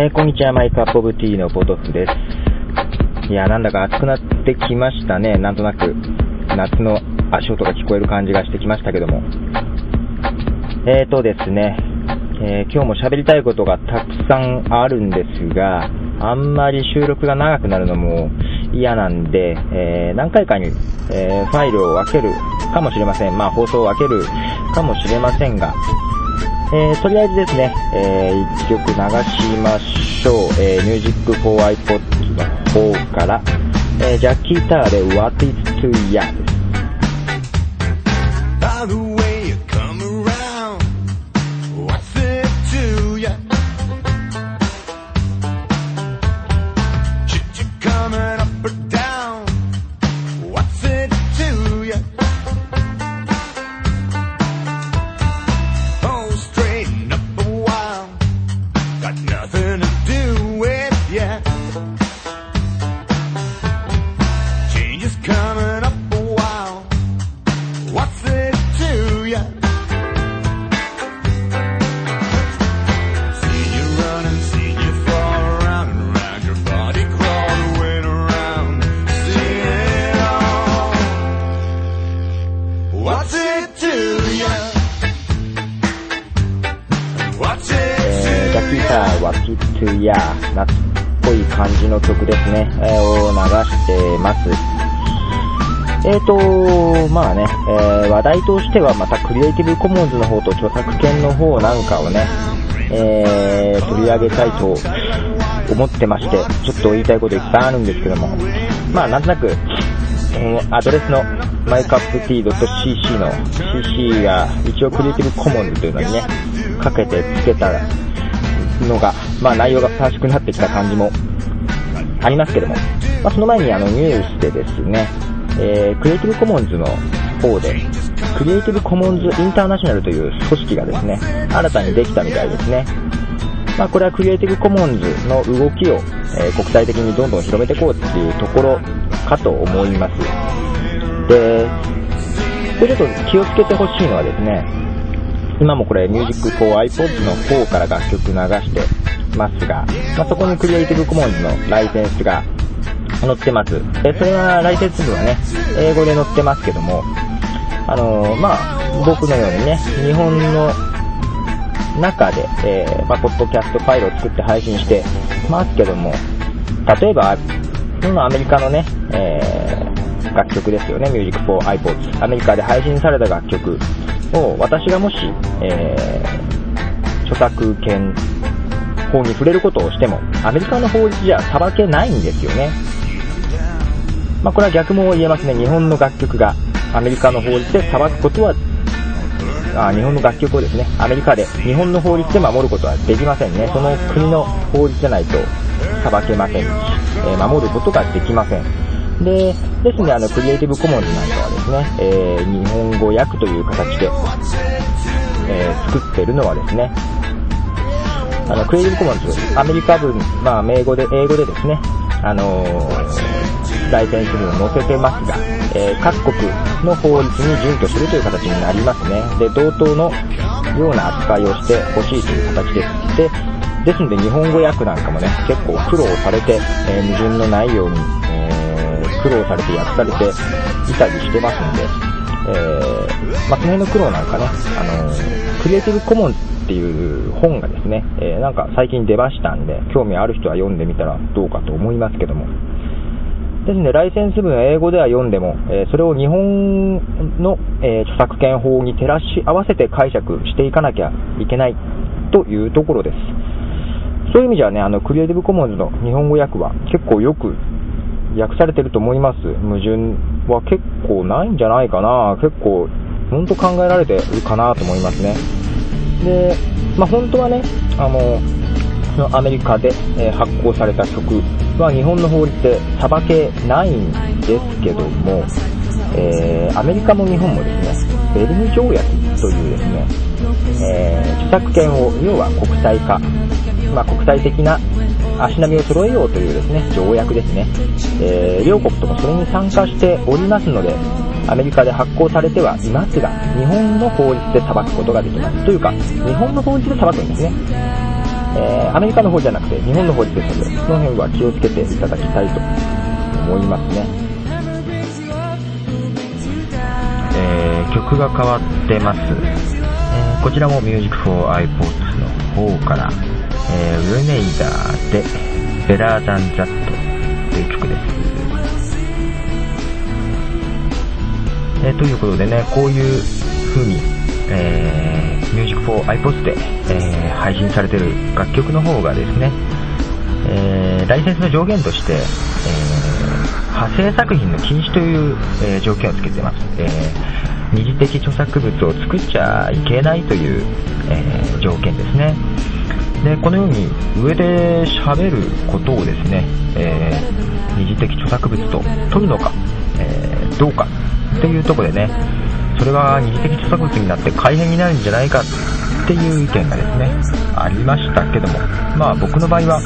えー、こんにちは、マイクアップオブティーのポトフです。いや、なんだか暑くなってきましたね。なんとなく、夏の足音が聞こえる感じがしてきましたけども。えーとですね、えー、今日も喋りたいことがたくさんあるんですが、あんまり収録が長くなるのも嫌なんで、えー、何回かに、えー、ファイルを分けるかもしれません。まあ放送を分けるかもしれませんが、えー、とりあえずですね、えー、一曲流しましょう。えー、Music for iPod の方から、えー、ジャッキー・ターで What is to Ya です。や夏っぽい感じの曲ですね、えー、を流してます。えーと、まあね、えー、話題としてはまたクリエイティブコモンズの方と著作権の方なんかをね、えー、取り上げたいと思ってまして、ちょっと言いたいこといっぱいあるんですけども、まあなんとなく、アドレスの mycupT.cc の CC が一応クリエイティブコモンズというのにね、かけてつけたらのが、まあ内容が楽しくなってきた感じもありますけども、まあその前にあのニュースでですね、えー、クリエイティブコモンズの方で、クリエイティブコモンズインターナショナルという組織がですね、新たにできたみたいですね。まあこれはクリエイティブコモンズの動きを、えー、国際的にどんどん広めていこうっていうところかと思います。で、これちょっと気をつけてほしいのはですね、今もこれ Music for iPod の方から楽曲流してますが、まあ、そこにクリエイティブコモンズのライセンスが載ってます。えそれはライセンス部はね、英語で載ってますけども、あのー、まあ、僕のようにね、日本の中で、えー、まあ、ポッドキャストファイルを作って配信してますけども、例えば、今アメリカのね、えー、楽曲ですよね、Music for iPods。アメリカで配信された楽曲を私がもし、えー、著作権法に触れることをしても、アメリカの法律じゃ裁けないんですよね。まあ、これは逆も言えますね。日本の楽曲がアメリカの法律で裁くことは、あ日本の楽曲をですね、アメリカで日本の法律で守ることはできませんね。その国の法律じゃないと裁けませんし、えー、守ることができません。で、ですね、あの、クリエイティブコモンズなんかはですね、えー、日本語訳という形で、えー、作ってるのはですね、あの、クリエイティブコモンズ、アメリカ文、まあ、英語で、英語でですね、あのー、ライセンス文を載せてますが、えー、各国の法律に準拠するという形になりますね。で、同等のような扱いをしてほしいという形です。で、ですので日本語訳なんかもね、結構苦労されて、えー、矛盾のないように、苦労されて訳されていたりしてますんで、えー、まあ、その辺の苦労なんかね、あのー、クリエイティブコモンっていう本がですね、えー、なんか最近出ましたんで、興味ある人は読んでみたらどうかと思いますけども。ですね、ライセンス文英語では読んでも、えそれを日本の、え著作権法に照らし合わせて解釈していかなきゃいけないというところです。そういう意味じゃね、あの、クリエイティブコモンズの日本語訳は結構よく訳されてると思います。矛盾は結構ないんじゃないかな。結構、ほんと考えられてるかなと思いますね。で、まあ、本当はね、あの、アメリカで、え発行された曲は日本の法律で裁けないんですけども、えー、アメリカも日本もですね、ベルヌ条約というですね、えー、著作権を、要は国際化、まあ、国際的な足並みを揃えようというですね、条約ですね。えー、両国ともそれに参加しておりますので、アメリカで発行されてはいますが、日本の法律で裁くことができます。というか、日本の法律で裁くんですね。えー、アメリカの方じゃなくて日本の方ですので、その辺は気をつけていただきたいと思いますね。えー、曲が変わってます。え、こちらも Music for iPods の方から、えー、ウェネイダーで Better Than That という曲です。えー、ということでね、こういう風に、えー、Music for iPods で、えー、配信されてる楽曲の方がですね、えー、ライセンスの上限として、えー、派生作品の禁止という、えー、条件をつけてます。え、二次的著作物を作っちゃいけないという、え、条件ですね。で、このように上で喋ることをですね、えー、二次的著作物と取るのか、えー、どうかっていうところでね、それが二次的著作物になって改変になるんじゃないかっていう意見がですね、ありましたけども、まあ僕の場合は、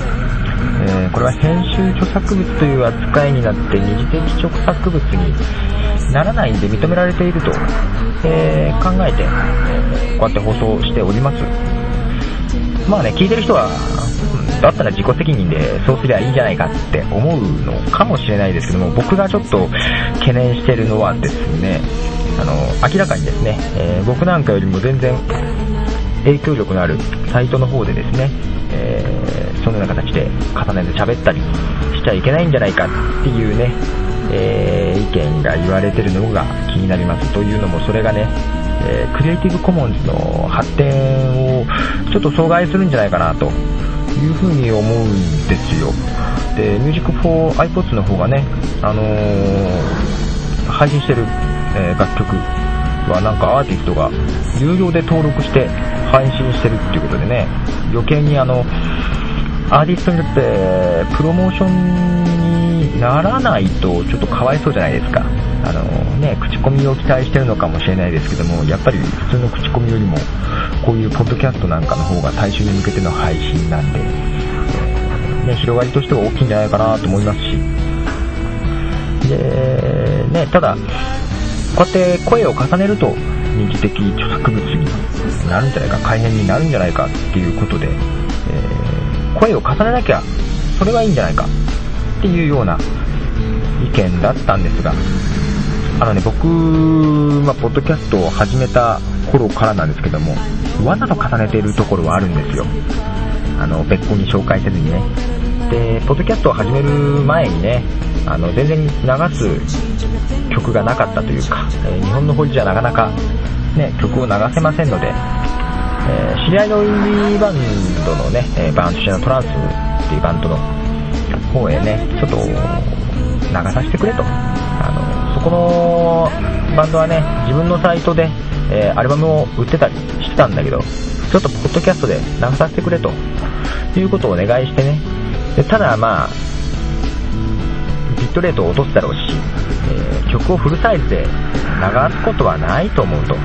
えー、これは編集著作物という扱いになって二次的著作物にならないんで認められていると、え、考えて、こうやって放送しております。まあね、聞いてる人は、だったら自己責任でそうすりゃいいんじゃないかって思うのかもしれないですけども、僕がちょっと懸念してるのはですね、あの、明らかにですね、えー、僕なんかよりも全然影響力のあるサイトの方でですね、えー、そのような形で重ねて喋ったりしちゃいけないんじゃないかっていうね、えー、意見が言われてるのが気になります。というのもそれがね、え、クリエイティブコモンズの発展をちょっと阻害するんじゃないかなというふうに思うんですよ。で、Music for iPods の方がね、あのー、配信してる、えー、楽曲はなんかアーティストが有料で登録して配信してるっていうことでね、余計にあの、アーティストにとってプロモーションにならないとちょっとかわいそうじゃないですか。あのね、口コミを期待してるのかもしれないですけども、やっぱり普通の口コミよりも、こういうポッドキャストなんかの方が大衆に向けての配信なんで、ね、広がりとしては大きいんじゃないかなと思いますし、で、ね、ただ、こうやって声を重ねると、二次的著作物になるんじゃないか、改変になるんじゃないかっていうことで、えー、声を重ねなきゃ、それはいいんじゃないかっていうような意見だったんですが、あのね、僕、まあ、ポッドキャストを始めた頃からなんですけども、わざと重ねているところはあるんですよ。あの、別個に紹介せずにね。で、ポッドキャストを始める前にね、あの、全然流す曲がなかったというか、えー、日本の法事じゃなかなか、ね、曲を流せませんので、えー、知り合いのインディーバンドのね、えー、バンドのトランスっていうバンドの方へね、ちょっと流させてくれと。あの、そこのバンドはね、自分のサイトで、えー、アルバムを売ってたりしてたんだけど、ちょっとポッドキャストで流させてくれということをお願いしてね。でただまあ、ビットレートを落とすだろうし、えー、曲をフルサイズで流すことはないと思うと。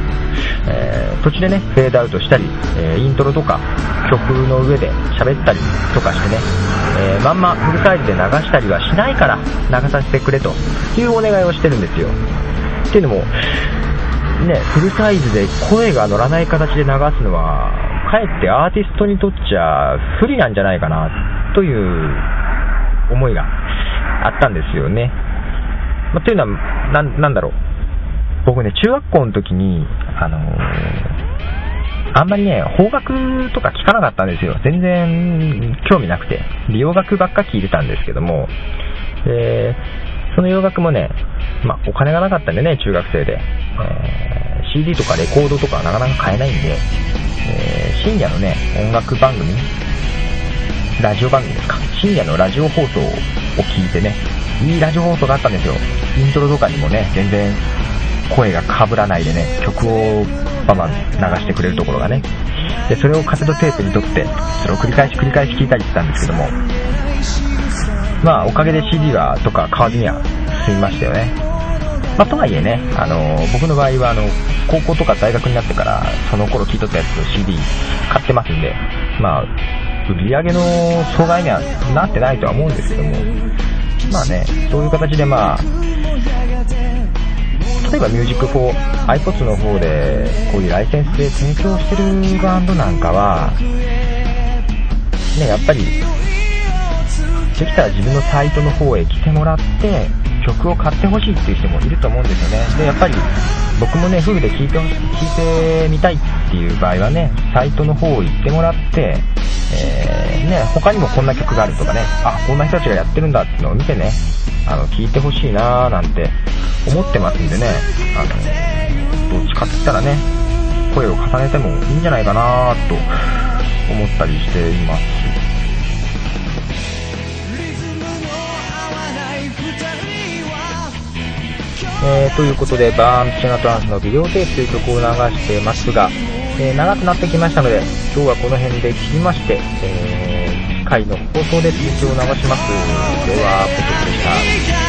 えー、途中でね、フェードアウトしたり、え、イントロとか曲の上で喋ったりとかしてね、えー、まんまフルサイズで流したりはしないから流させてくれというお願いをしてるんですよ。っていうのも、ね、フルサイズで声が乗らない形で流すのは、かえってアーティストにとっちゃ不利なんじゃないかなという思いがあったんですよね。まあ、というのはな、なんだろう。僕ね、中学校の時に、あのー、あんまりね、邦楽とか聞かなかったんですよ。全然興味なくて。美容楽ばっか聞いてたんですけども、えー、その洋楽もね、まあ、お金がなかったんでね、中学生で。えー、CD とかレコードとかはなかなか買えないんで、えー、深夜のね、音楽番組、ラジオ番組ですか。深夜のラジオ放送を聞いてね、いいラジオ放送があったんですよ。イントロとかにもね、全然声が被らないでね、曲をバンバン流してくれるところがね。で、それをカセットテープに撮って、それを繰り返し繰り返し聴いたりしてたんですけども、まあ、おかげで CD は、とか買わずには済みましたよね。まあ、とはいえね、あの、僕の場合は、あの、高校とか大学になってから、その頃聴いとったやつを CD 買ってますんで、まあ、売り上げの阻害にはなってないとは思うんですけども、まあね、そういう形でまあ、例えば Music for iPods の方で、こういうライセンスで提供してるバンドなんかは、ね、やっぱり、できたら自分のサイトの方へ来てもらって、曲を買ってほしいっていう人もいると思うんですよね。で、やっぱり僕もね、夫婦で聴いて、聴いてみたいっていう場合はね、サイトの方行ってもらって、えー、ね、他にもこんな曲があるとかね、あ、こんな人たちがやってるんだっていうのを見てね、あの、聴いてほしいなーなんて思ってますんでね、あの、どっちかって言ったらね、声を重ねてもいいんじゃないかなと思ったりしています。えー、ということで、バーンチナトランスのビデオテープという曲を流してますが、えー、長くなってきましたので、今日はこの辺で切りまして、えー、次回の放送で続きを流します。では、ポトでした。